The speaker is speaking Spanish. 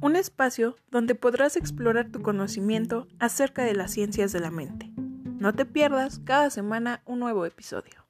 Un espacio donde podrás explorar tu conocimiento acerca de las ciencias de la mente. No te pierdas cada semana un nuevo episodio.